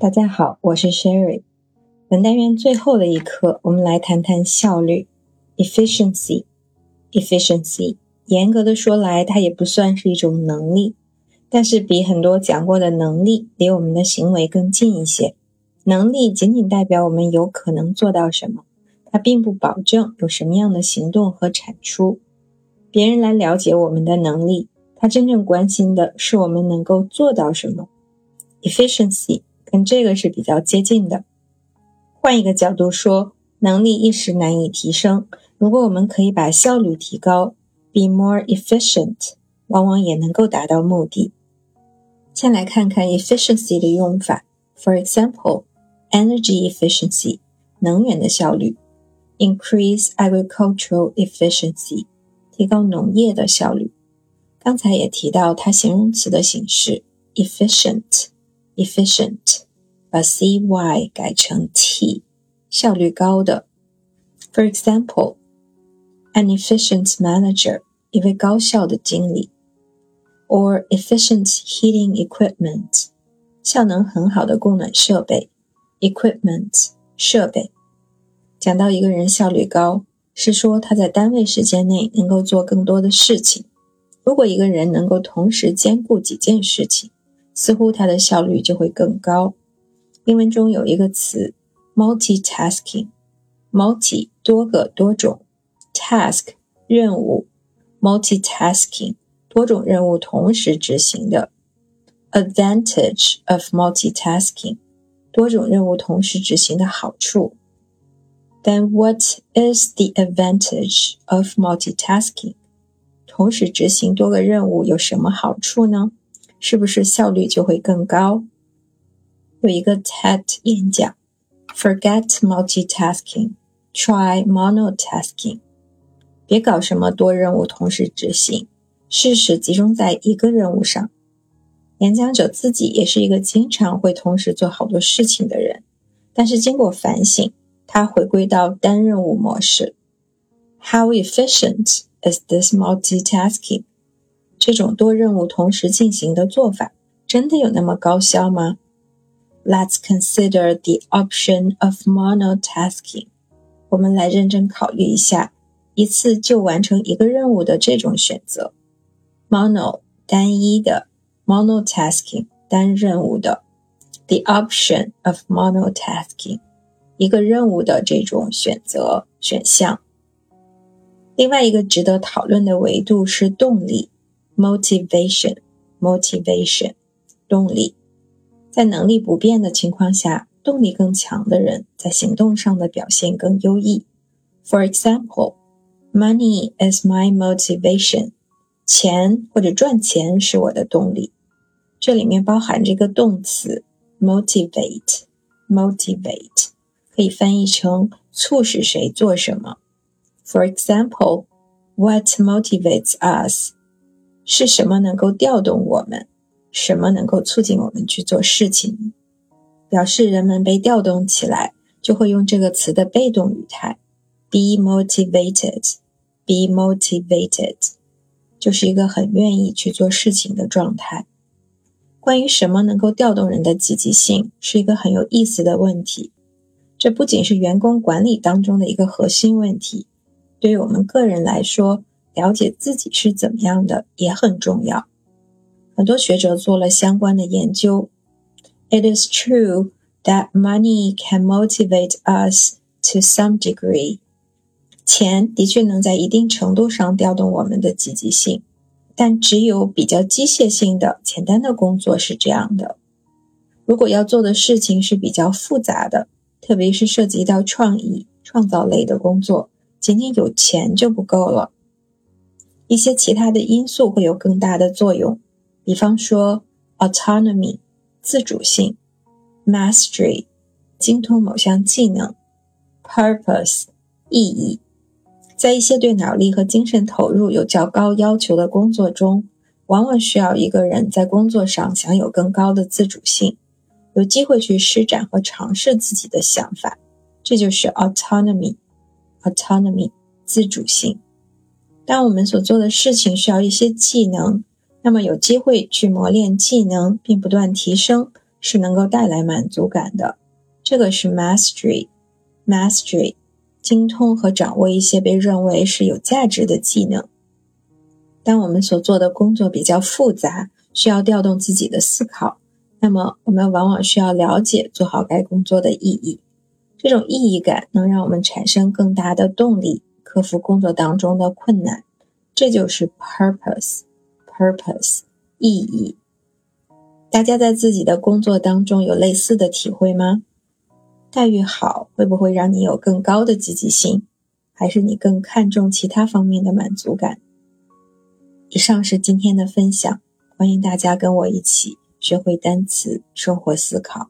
大家好，我是 Sherry。本单元最后的一课，我们来谈谈效率 （efficiency）。efficiency，严格的说来，它也不算是一种能力，但是比很多讲过的能力离我们的行为更近一些。能力仅仅代表我们有可能做到什么，它并不保证有什么样的行动和产出。别人来了解我们的能力，他真正关心的是我们能够做到什么。efficiency。跟这个是比较接近的。换一个角度说，能力一时难以提升，如果我们可以把效率提高，be more efficient，往往也能够达到目的。先来看看 efficiency 的用法。For example, energy efficiency，能源的效率；increase agricultural efficiency，提高农业的效率。刚才也提到它形容词的形式，efficient。efficient，把 c y 改成 t，效率高的。For example, an efficient manager，一位高效的经理；or efficient heating equipment，效能很好的供暖设备；equipment 设备。讲到一个人效率高，是说他在单位时间内能够做更多的事情。如果一个人能够同时兼顾几件事情，似乎它的效率就会更高。英文中有一个词，multitasking，multi 多个多种，task 任务，multitasking 多种任务同时执行的。advantage of multitasking 多种任务同时执行的好处。Then what is the advantage of multitasking？同时执行多个任务有什么好处呢？是不是效率就会更高？有一个 TED 演讲，Forget multitasking, try monotasking。别搞什么多任务同时执行，试试集中在一个任务上。演讲者自己也是一个经常会同时做好多事情的人，但是经过反省，他回归到单任务模式。How efficient is this multitasking? 这种多任务同时进行的做法，真的有那么高效吗？Let's consider the option of monotasking。我们来认真考虑一下，一次就完成一个任务的这种选择。Mono 单一的，monotasking 单任务的，the option of monotasking 一个任务的这种选择选项。另外一个值得讨论的维度是动力。Motivation motivation 动力，在能力不变的情况下，动力更强的人在行动上的表现更优异。For example, money is my motivation. 钱或者赚钱是我的动力。这里面包含这个动词 motivate motivate，可以翻译成促使谁做什么。For example, what motivates us? 是什么能够调动我们？什么能够促进我们去做事情？表示人们被调动起来，就会用这个词的被动语态：be motivated。be motivated 就是一个很愿意去做事情的状态。关于什么能够调动人的积极性，是一个很有意思的问题。这不仅是员工管理当中的一个核心问题，对于我们个人来说。了解自己是怎么样的也很重要。很多学者做了相关的研究。It is true that money can motivate us to some degree。钱的确能在一定程度上调动我们的积极性，但只有比较机械性的、简单的工作是这样的。如果要做的事情是比较复杂的，特别是涉及到创意、创造类的工作，仅仅有钱就不够了。一些其他的因素会有更大的作用，比方说 autonomy 自主性，mastery 精通某项技能，purpose 意义。在一些对脑力和精神投入有较高要求的工作中，往往需要一个人在工作上享有更高的自主性，有机会去施展和尝试自己的想法，这就是 autonomy。autonomy 自主性。当我们所做的事情需要一些技能，那么有机会去磨练技能并不断提升，是能够带来满足感的。这个是 mastery，mastery，精通和掌握一些被认为是有价值的技能。当我们所做的工作比较复杂，需要调动自己的思考，那么我们往往需要了解做好该工作的意义。这种意义感能让我们产生更大的动力，克服工作当中的困难。这就是 purpose，purpose，意义。大家在自己的工作当中有类似的体会吗？待遇好会不会让你有更高的积极性？还是你更看重其他方面的满足感？以上是今天的分享，欢迎大家跟我一起学会单词，收获思考。